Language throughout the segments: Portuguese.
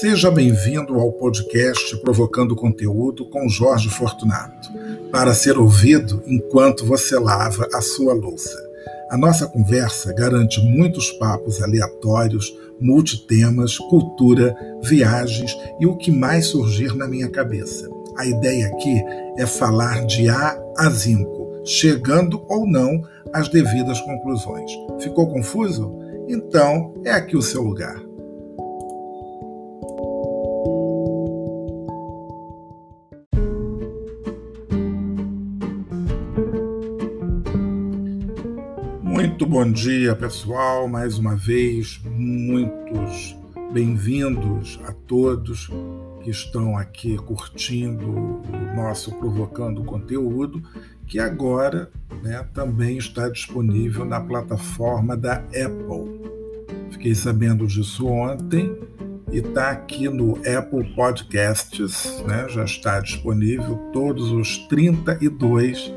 Seja bem-vindo ao podcast Provocando Conteúdo com Jorge Fortunato, para ser ouvido enquanto você lava a sua louça. A nossa conversa garante muitos papos aleatórios, multitemas, cultura, viagens e o que mais surgir na minha cabeça. A ideia aqui é falar de A a Zinco, chegando ou não às devidas conclusões. Ficou confuso? Então é aqui o seu lugar. Muito bom dia, pessoal. Mais uma vez, muitos bem-vindos a todos que estão aqui curtindo o nosso Provocando Conteúdo, que agora né, também está disponível na plataforma da Apple. Fiquei sabendo disso ontem e está aqui no Apple Podcasts, né, já está disponível todos os 32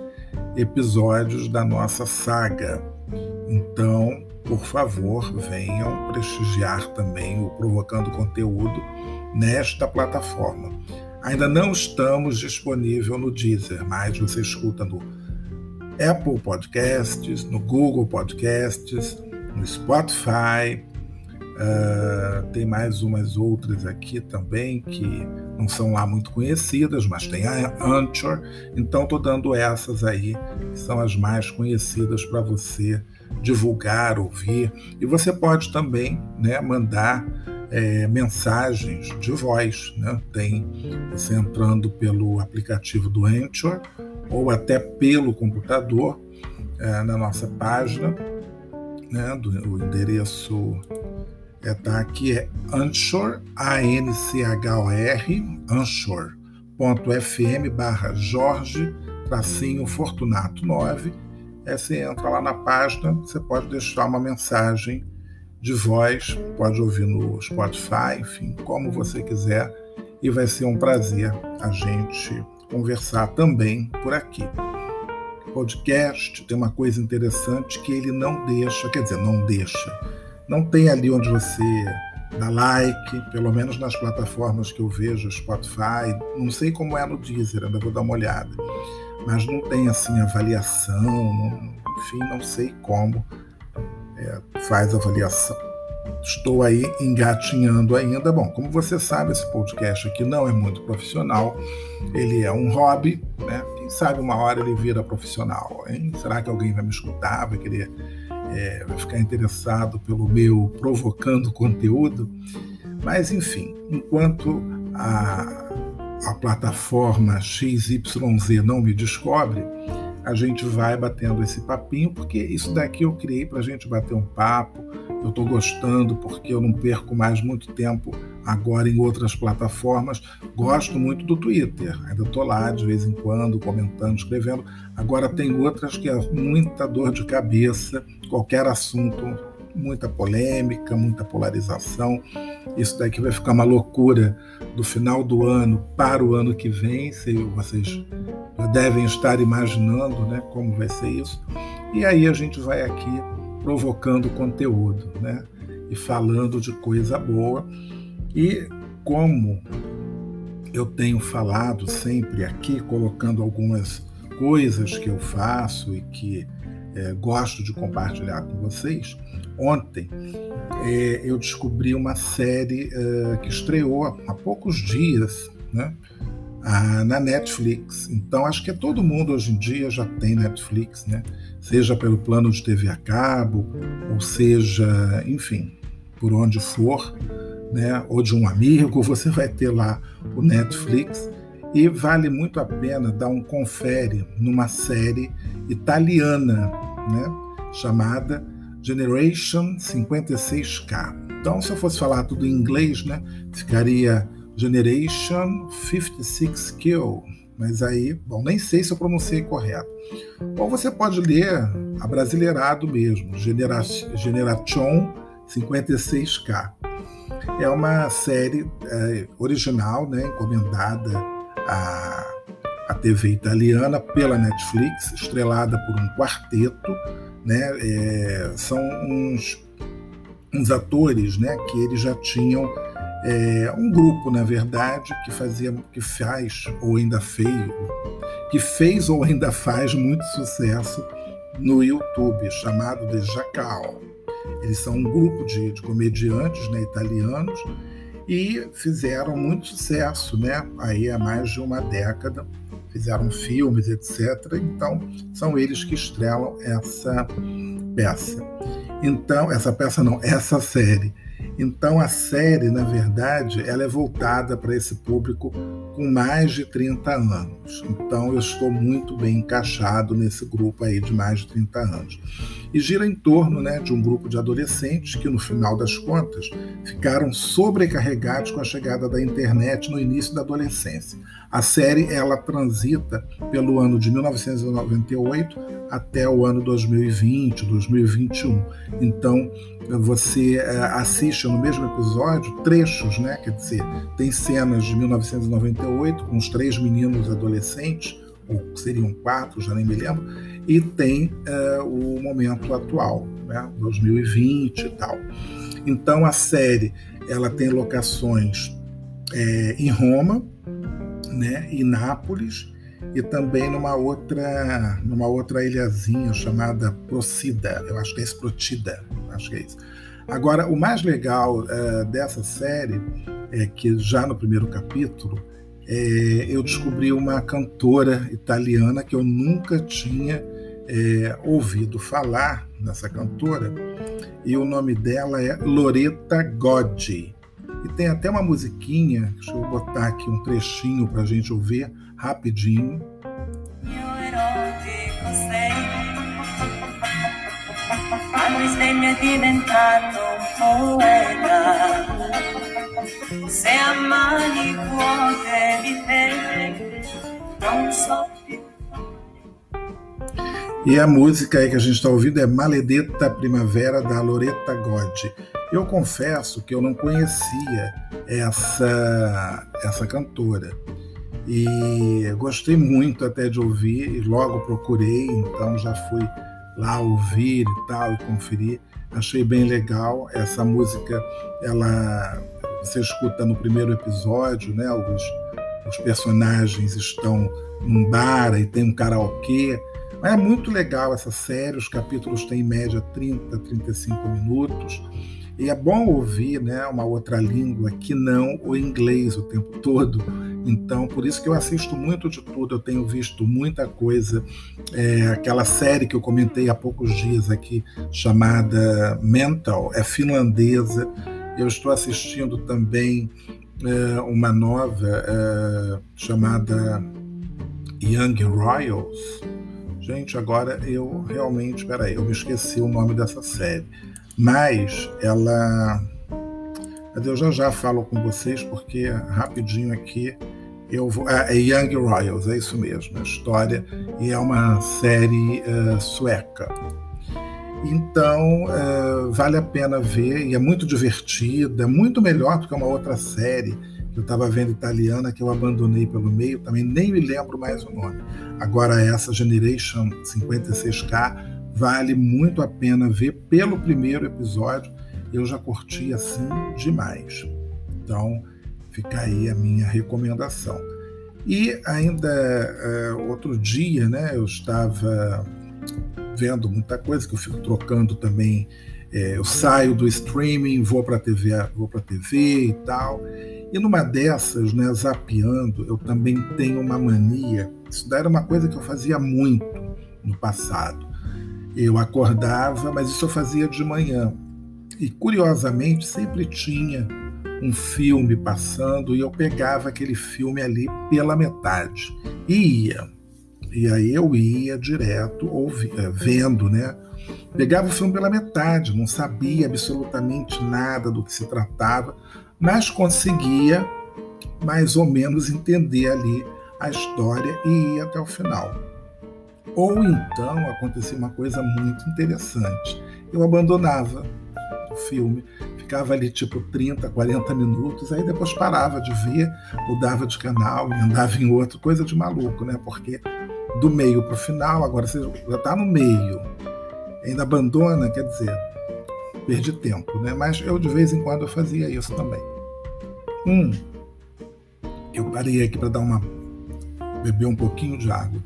episódios da nossa saga então, por favor, venham prestigiar também o Provocando Conteúdo nesta plataforma. Ainda não estamos disponível no Deezer, mas você escuta no Apple Podcasts, no Google Podcasts, no Spotify. Uh, tem mais umas outras aqui também que não são lá muito conhecidas, mas tem a Anchor. Então, estou dando essas aí, que são as mais conhecidas para você divulgar, ouvir. E você pode também né, mandar é, mensagens de voz. Né? Tem você entrando pelo aplicativo do Anchor ou até pelo computador é, na nossa página. Né, do, o endereço é, tá aqui, é Anchor, A-N-C-H-O-R, Anchor.fm barra Jorge, tracinho Fortunato 9 é você entra lá na página, você pode deixar uma mensagem de voz, pode ouvir no Spotify, enfim, como você quiser, e vai ser um prazer a gente conversar também por aqui. Podcast tem uma coisa interessante que ele não deixa, quer dizer, não deixa, não tem ali onde você dá like, pelo menos nas plataformas que eu vejo, Spotify, não sei como é no Deezer, ainda vou dar uma olhada mas não tem assim avaliação, não, enfim, não sei como é, faz avaliação. Estou aí engatinhando ainda. Bom, como você sabe, esse podcast aqui não é muito profissional, ele é um hobby, né? Quem sabe uma hora ele vira profissional, hein? Será que alguém vai me escutar, vai querer, é, vai ficar interessado pelo meu provocando conteúdo? Mas, enfim, enquanto a, a plataforma XYZ não me descobre, a gente vai batendo esse papinho, porque isso daqui eu criei para a gente bater um papo. Eu estou gostando porque eu não perco mais muito tempo agora em outras plataformas. Gosto muito do Twitter, ainda estou lá de vez em quando comentando, escrevendo. Agora tem outras que é muita dor de cabeça, qualquer assunto muita polêmica, muita polarização. Isso daqui vai ficar uma loucura do final do ano para o ano que vem. Se vocês devem estar imaginando né, como vai ser isso. E aí a gente vai aqui provocando conteúdo né, e falando de coisa boa. E como eu tenho falado sempre aqui, colocando algumas coisas que eu faço e que é, gosto de compartilhar com vocês, ontem é, eu descobri uma série é, que estreou há poucos dias né, na Netflix. Então, acho que todo mundo hoje em dia já tem Netflix, né? seja pelo plano de TV a cabo, ou seja, enfim, por onde for, né? ou de um amigo, você vai ter lá o Netflix. E vale muito a pena dar um confere numa série italiana, né? chamada Generation 56K. Então, se eu fosse falar tudo em inglês, né, ficaria Generation 56Q. Mas aí, bom, nem sei se eu pronunciei correto. Ou você pode ler abrasileirado mesmo, Genera Generation 56K. É uma série é, original, né, encomendada à, à TV italiana pela Netflix, estrelada por um quarteto né? É, são uns, uns atores né, que eles já tinham é, um grupo, na verdade, que fazia, que faz ou ainda fez, que fez ou ainda faz muito sucesso no YouTube, chamado de Jacal. Eles são um grupo de, de comediantes né, italianos e fizeram muito sucesso, né? Aí há mais de uma década, fizeram filmes, etc. Então, são eles que estrelam essa peça. Então, essa peça não, essa série. Então a série, na verdade, ela é voltada para esse público com mais de 30 anos. Então eu estou muito bem encaixado nesse grupo aí de mais de 30 anos. E gira em torno né, de um grupo de adolescentes que, no final das contas, ficaram sobrecarregados com a chegada da internet no início da adolescência. A série ela transita pelo ano de 1998 até o ano 2020, 2021. Então você é, assiste no mesmo episódio trechos, né? Quer dizer, tem cenas de 1998 com os três meninos adolescentes, ou seriam quatro, já nem me lembro, e tem é, o momento atual, né? 2020 e tal. Então a série ela tem locações é, em Roma, né, em Nápoles e também numa outra, numa outra ilhazinha chamada Procida, eu acho que é Esprotida, acho que é isso. Agora, o mais legal uh, dessa série é que já no primeiro capítulo é, eu descobri uma cantora italiana que eu nunca tinha é, ouvido falar nessa cantora e o nome dela é Loretta Goggi. E tem até uma musiquinha, deixa eu botar aqui um trechinho para a gente ouvir rapidinho. più. E a música aí que a gente está ouvindo é Maledetta Primavera da Loretta Godi. Eu confesso que eu não conhecia essa, essa cantora e gostei muito até de ouvir e logo procurei, então já fui lá ouvir e tal e conferir. Achei bem legal essa música. Ela você escuta no primeiro episódio, né? Os, os personagens estão num bar e tem um karaokê. É muito legal essa série. Os capítulos têm em média 30, 35 minutos. E é bom ouvir né, uma outra língua que não o inglês o tempo todo. Então, por isso que eu assisto muito de tudo, eu tenho visto muita coisa. É, aquela série que eu comentei há poucos dias aqui, chamada Mental, é finlandesa. Eu estou assistindo também é, uma nova é, chamada Young Royals. Gente, agora eu realmente, peraí, eu me esqueci o nome dessa série mas ela. Eu já já falo com vocês, porque rapidinho aqui eu vou. É, é Young Royals, é isso mesmo, a história, e é uma série uh, sueca. Então, uh, vale a pena ver, e é muito divertida, é muito melhor do que uma outra série que eu estava vendo italiana, que eu abandonei pelo meio, também nem me lembro mais o nome. Agora, essa Generation 56K Vale muito a pena ver pelo primeiro episódio. Eu já curti assim demais. Então, fica aí a minha recomendação. E ainda uh, outro dia, né, eu estava vendo muita coisa que eu fico trocando também. É, eu saio do streaming, vou para TV, vou para TV e tal. E numa dessas, né, zapeando, eu também tenho uma mania. Isso daí era uma coisa que eu fazia muito no passado. Eu acordava, mas isso eu fazia de manhã. E curiosamente sempre tinha um filme passando e eu pegava aquele filme ali pela metade e ia. E aí eu ia direto ouvi, eh, vendo, né? Pegava o filme pela metade, não sabia absolutamente nada do que se tratava, mas conseguia mais ou menos entender ali a história e ia até o final. Ou então acontecia uma coisa muito interessante. Eu abandonava o filme, ficava ali tipo 30, 40 minutos, aí depois parava de ver, mudava de canal andava em outro, coisa de maluco, né? Porque do meio para o final, agora você já está no meio, ainda abandona, quer dizer, perdi tempo, né? Mas eu de vez em quando eu fazia isso também. Hum, eu parei aqui para dar uma beber um pouquinho de água.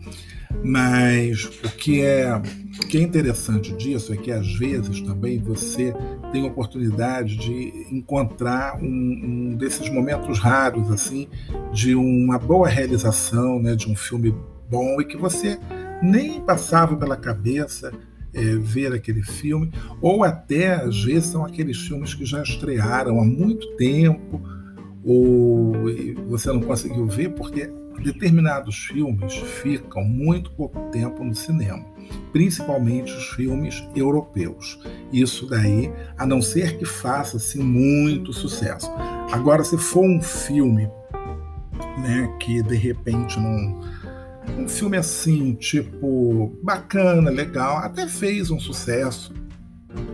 Mas o que é, o que é interessante disso é que às vezes também você tem a oportunidade de encontrar um, um desses momentos raros assim de uma boa realização, né, de um filme bom e que você nem passava pela cabeça é, ver aquele filme, ou até às vezes são aqueles filmes que já estrearam há muito tempo, ou você não conseguiu ver porque determinados filmes ficam muito pouco tempo no cinema, principalmente os filmes europeus. Isso daí, a não ser que faça assim, muito sucesso. Agora, se for um filme né, que de repente não. Um filme assim, tipo, bacana, legal, até fez um sucesso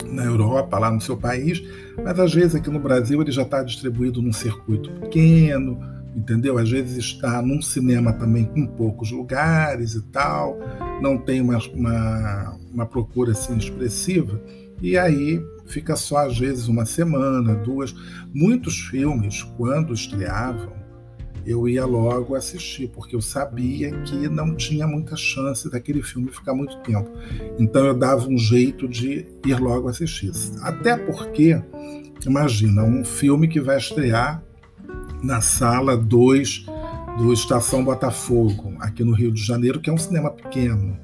na Europa, lá no seu país, mas às vezes aqui no Brasil ele já está distribuído num circuito pequeno, entendeu? Às vezes está num cinema também com poucos lugares e tal, não tem uma, uma, uma procura assim expressiva, e aí fica só às vezes uma semana, duas. Muitos filmes, quando estreavam, eu ia logo assistir, porque eu sabia que não tinha muita chance daquele filme ficar muito tempo. Então eu dava um jeito de ir logo assistir. Até porque, imagina, um filme que vai estrear na sala 2 do Estação Botafogo, aqui no Rio de Janeiro, que é um cinema pequeno,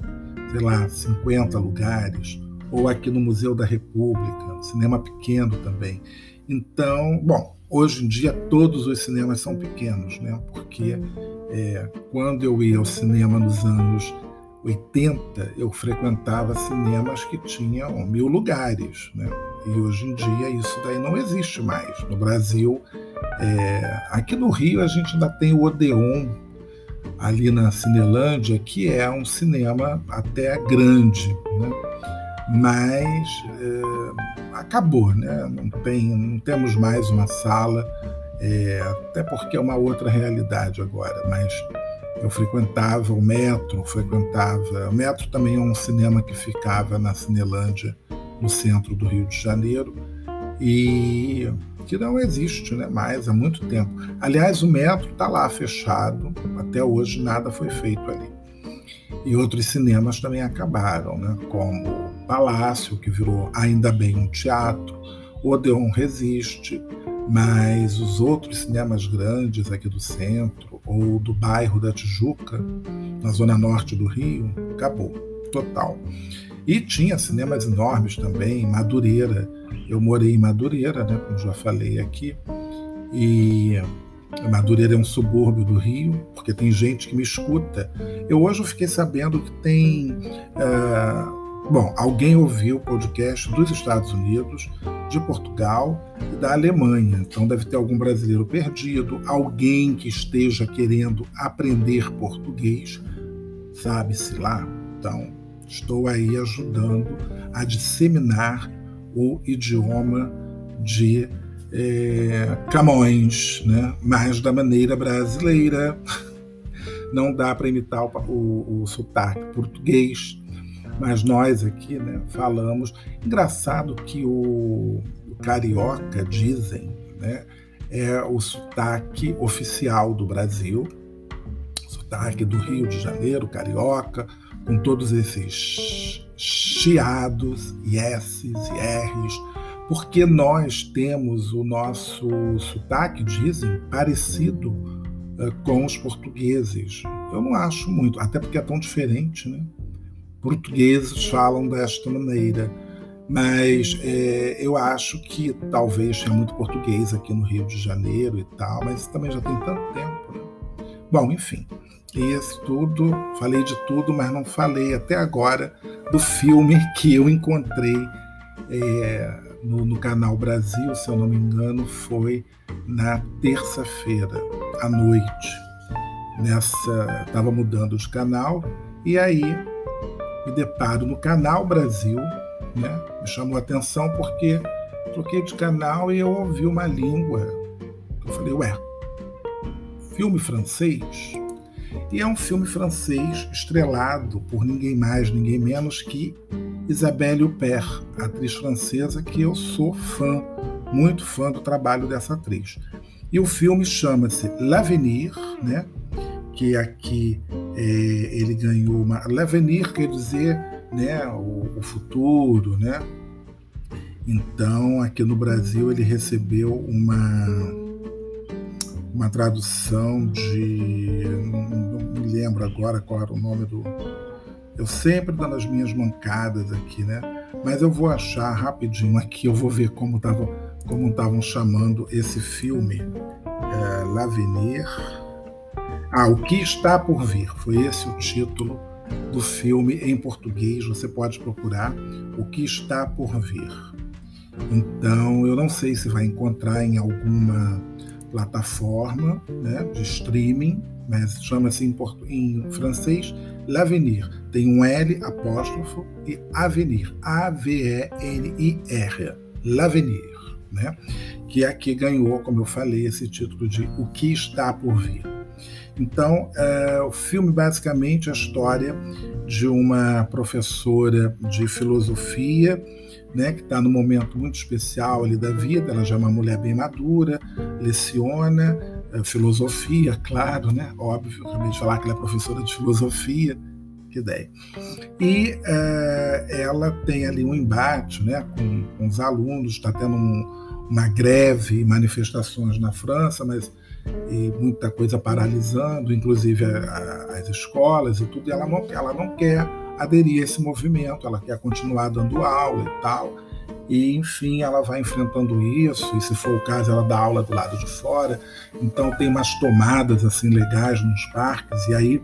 sei lá, 50 lugares, ou aqui no Museu da República, cinema pequeno também. Então, bom, hoje em dia todos os cinemas são pequenos, né? Porque é, quando eu ia ao cinema nos anos 80, eu frequentava cinemas que tinham mil lugares, né? E hoje em dia isso daí não existe mais. No Brasil, é, aqui no Rio a gente ainda tem o Odeon, ali na Cinelândia, que é um cinema até grande, né? mas é, acabou, né? não, tem, não temos mais uma sala, é, até porque é uma outra realidade agora, mas eu frequentava o metro, frequentava. O metro também é um cinema que ficava na Cinelândia, no centro do Rio de Janeiro, e que não existe né, mais há muito tempo. Aliás, o metro está lá fechado, até hoje nada foi feito ali. E outros cinemas também acabaram, né, como Palácio, que virou ainda bem um teatro, Odeon resiste, mas os outros cinemas grandes aqui do centro ou do bairro da Tijuca, na zona norte do Rio, acabou, total. E tinha cinemas enormes também, Madureira. Eu morei em Madureira, né, como já falei aqui, e Madureira é um subúrbio do Rio, porque tem gente que me escuta. Eu hoje fiquei sabendo que tem. Uh, bom, alguém ouviu o podcast dos Estados Unidos, de Portugal e da Alemanha. Então deve ter algum brasileiro perdido, alguém que esteja querendo aprender português, sabe-se lá. Então, Estou aí ajudando a disseminar o idioma de é, Camões, né? mas da maneira brasileira. Não dá para imitar o, o, o sotaque português, mas nós aqui né, falamos. Engraçado que o, o carioca, dizem, né, é o sotaque oficial do Brasil, sotaque do Rio de Janeiro, carioca, com todos esses chiados, e S's e R's, porque nós temos o nosso sotaque, dizem, parecido uh, com os portugueses. Eu não acho muito, até porque é tão diferente, né? Portugueses falam desta maneira, mas é, eu acho que talvez tenha muito português aqui no Rio de Janeiro e tal, mas também já tem tanto tempo. Né? Bom, enfim. Isso tudo, falei de tudo, mas não falei até agora do filme que eu encontrei é, no, no, canal Brasil, se eu não me engano, foi na terça-feira à noite. Nessa, estava mudando de canal e aí me deparo no canal Brasil, né? Me chamou a atenção porque troquei de canal e eu ouvi uma língua. Eu falei, ué, filme francês? E é um filme francês estrelado por ninguém mais, ninguém menos que Isabelle Huppert, atriz francesa que eu sou fã, muito fã do trabalho dessa atriz. E o filme chama-se L'Avenir, né? que aqui é, ele ganhou uma. L'Avenir quer dizer né, o, o futuro, né? Então, aqui no Brasil, ele recebeu uma, uma tradução de. Não, me lembro agora qual era o nome do. Eu sempre dando as minhas mancadas aqui, né? Mas eu vou achar rapidinho aqui, eu vou ver como estavam como chamando esse filme. É, L'Avenir. Ah, O que está por vir. Foi esse o título do filme em português. Você pode procurar O que está por vir. Então, eu não sei se vai encontrar em alguma plataforma né, de streaming, mas chama-se em, em, francês L'Avenir. Tem um L apóstrofo e Avenir, A-V-E-N-I-R, L'Avenir, né? que aqui ganhou, como eu falei, esse título de O que está por vir. Então, é, o filme basicamente é a história de uma professora de filosofia né, que está num momento muito especial ali da vida, ela já é uma mulher bem madura, leciona é, filosofia, claro, né, óbvio, acabei de falar que ela é professora de filosofia, que ideia. E é, ela tem ali um embate né, com, com os alunos, está tendo um, uma greve, manifestações na França, mas e muita coisa paralisando, inclusive a, a, as escolas e tudo, e ela não, ela não quer aderir a esse movimento, ela quer continuar dando aula e tal. E, enfim, ela vai enfrentando isso, e se for o caso, ela dá aula do lado de fora. Então, tem umas tomadas assim legais nos parques, e aí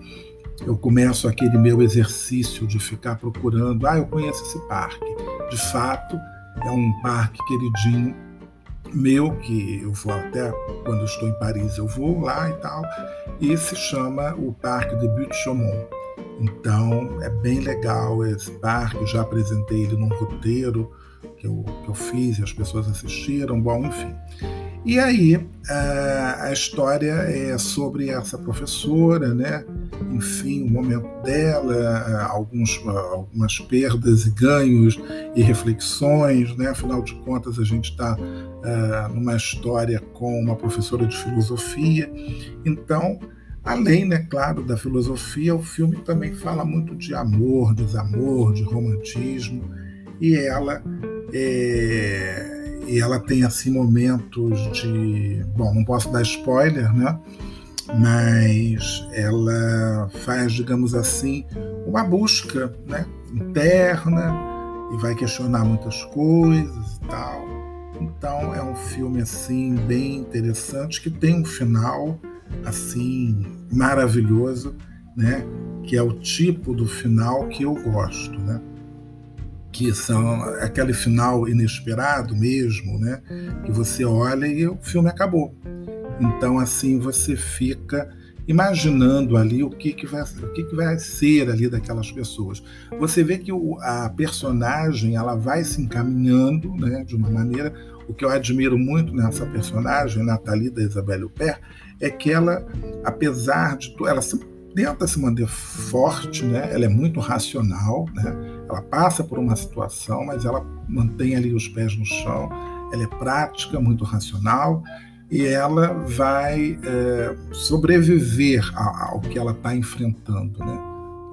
eu começo aquele meu exercício de ficar procurando. Ah, eu conheço esse parque. De fato, é um parque queridinho meu, que eu vou até quando estou em Paris, eu vou lá e tal, e se chama o Parque de Butte-Chaumont. Então é bem legal esse parque, eu já apresentei ele num roteiro que eu, que eu fiz e as pessoas assistiram, bom, enfim. E aí a história é sobre essa professora, né? Enfim, o momento dela, alguns, algumas perdas e ganhos e reflexões, né? Afinal de contas, a gente está uh, numa história com uma professora de filosofia. Então, Além, né, claro, da filosofia, o filme também fala muito de amor, desamor, de romantismo, e ela é, e ela tem assim momentos de, bom, não posso dar spoiler, né? Mas ela faz, digamos assim, uma busca, né, interna e vai questionar muitas coisas e tal. Então é um filme assim bem interessante que tem um final assim maravilhoso, né? Que é o tipo do final que eu gosto, né? Que são aquele final inesperado mesmo, né? Que você olha e o filme acabou. Então assim você fica imaginando ali o que, que vai o que, que vai ser ali daquelas pessoas. Você vê que o, a personagem ela vai se encaminhando, né? De uma maneira o que eu admiro muito nessa personagem, Nathalie da Isabelle Huppert, é que ela, apesar de tudo, ela tenta se manter forte, né? ela é muito racional, né? ela passa por uma situação, mas ela mantém ali os pés no chão, ela é prática, muito racional, e ela vai é, sobreviver ao que ela está enfrentando, né?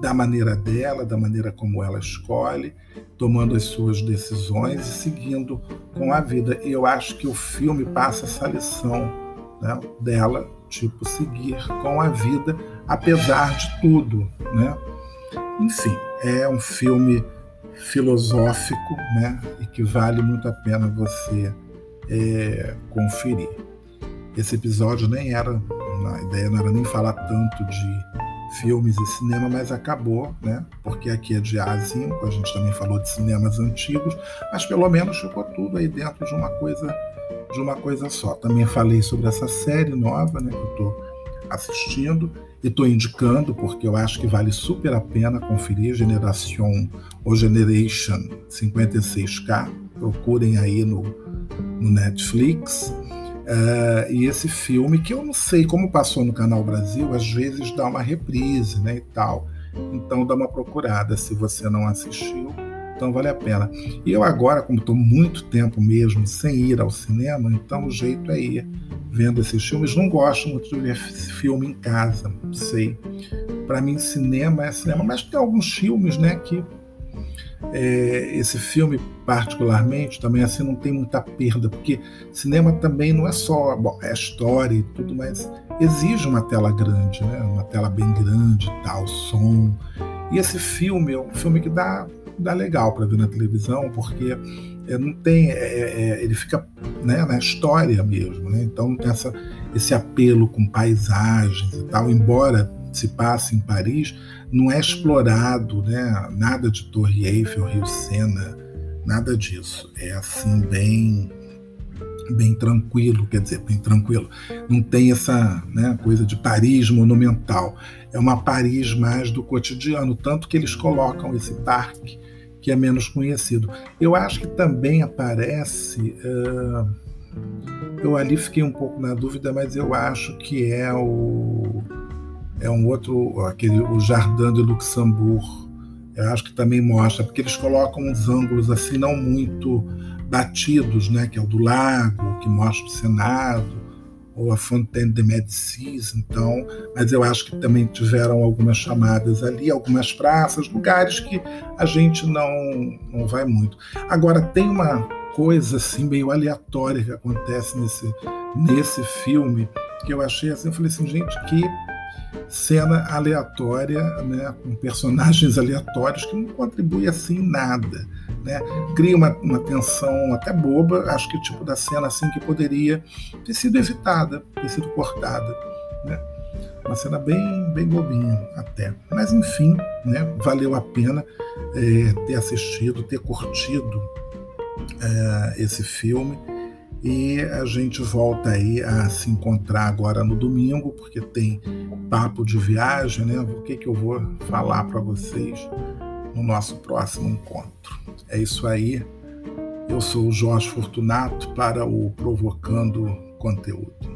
da maneira dela, da maneira como ela escolhe, tomando as suas decisões e seguindo com a vida. E eu acho que o filme passa essa lição né, dela, tipo, seguir com a vida, apesar de tudo. Né? Enfim, é um filme filosófico né, e que vale muito a pena você é, conferir. Esse episódio nem era, a ideia não era nem falar tanto de filmes e cinema, mas acabou, né? Porque aqui é de A5, a gente também falou de cinemas antigos, mas pelo menos ficou tudo aí dentro de uma coisa de uma coisa só. Também falei sobre essa série nova, né, que eu estou assistindo e estou indicando porque eu acho que vale super a pena conferir Generação ou Generation 56K. Procurem aí no, no Netflix. Uh, e esse filme, que eu não sei como passou no Canal Brasil, às vezes dá uma reprise né, e tal. Então dá uma procurada se você não assistiu. Então vale a pena. E eu agora, como estou muito tempo mesmo sem ir ao cinema, então o jeito é ir vendo esses filmes. Não gosto muito de ver filme em casa, sei. Para mim, cinema é cinema, mas tem alguns filmes, né, que é, esse filme particularmente também assim não tem muita perda porque cinema também não é só bom, é história e tudo mas exige uma tela grande né uma tela bem grande tal som e esse filme é um filme que dá dá legal para ver na televisão porque é, não tem é, ele fica né, na história mesmo né então não tem essa, esse apelo com paisagens e tal embora se passe em Paris não é explorado, né? Nada de Torre Eiffel, Rio Sena, nada disso. É assim bem bem tranquilo, quer dizer, bem tranquilo. Não tem essa né, coisa de Paris monumental. É uma Paris mais do cotidiano, tanto que eles colocam esse parque que é menos conhecido. Eu acho que também aparece. Uh, eu ali fiquei um pouco na dúvida, mas eu acho que é o é um outro, aquele, o Jardim de Luxembourg, eu acho que também mostra, porque eles colocam uns ângulos assim não muito batidos, né, que é o do lago, que mostra o Senado, ou a Fontaine de Médicis, então, mas eu acho que também tiveram algumas chamadas ali, algumas praças, lugares que a gente não, não vai muito. Agora, tem uma coisa assim meio aleatória que acontece nesse, nesse filme, que eu achei assim, eu falei assim, gente, que cena aleatória, né, com personagens aleatórios que não contribui assim nada. Né? Cria uma, uma tensão até boba, acho que tipo da cena assim que poderia ter sido evitada, ter sido cortada. Né? Uma cena bem, bem bobinha até. Mas enfim, né, valeu a pena é, ter assistido, ter curtido é, esse filme. E a gente volta aí a se encontrar agora no domingo, porque tem papo de viagem, né? O que, que eu vou falar para vocês no nosso próximo encontro. É isso aí. Eu sou o Jorge Fortunato para o Provocando Conteúdo.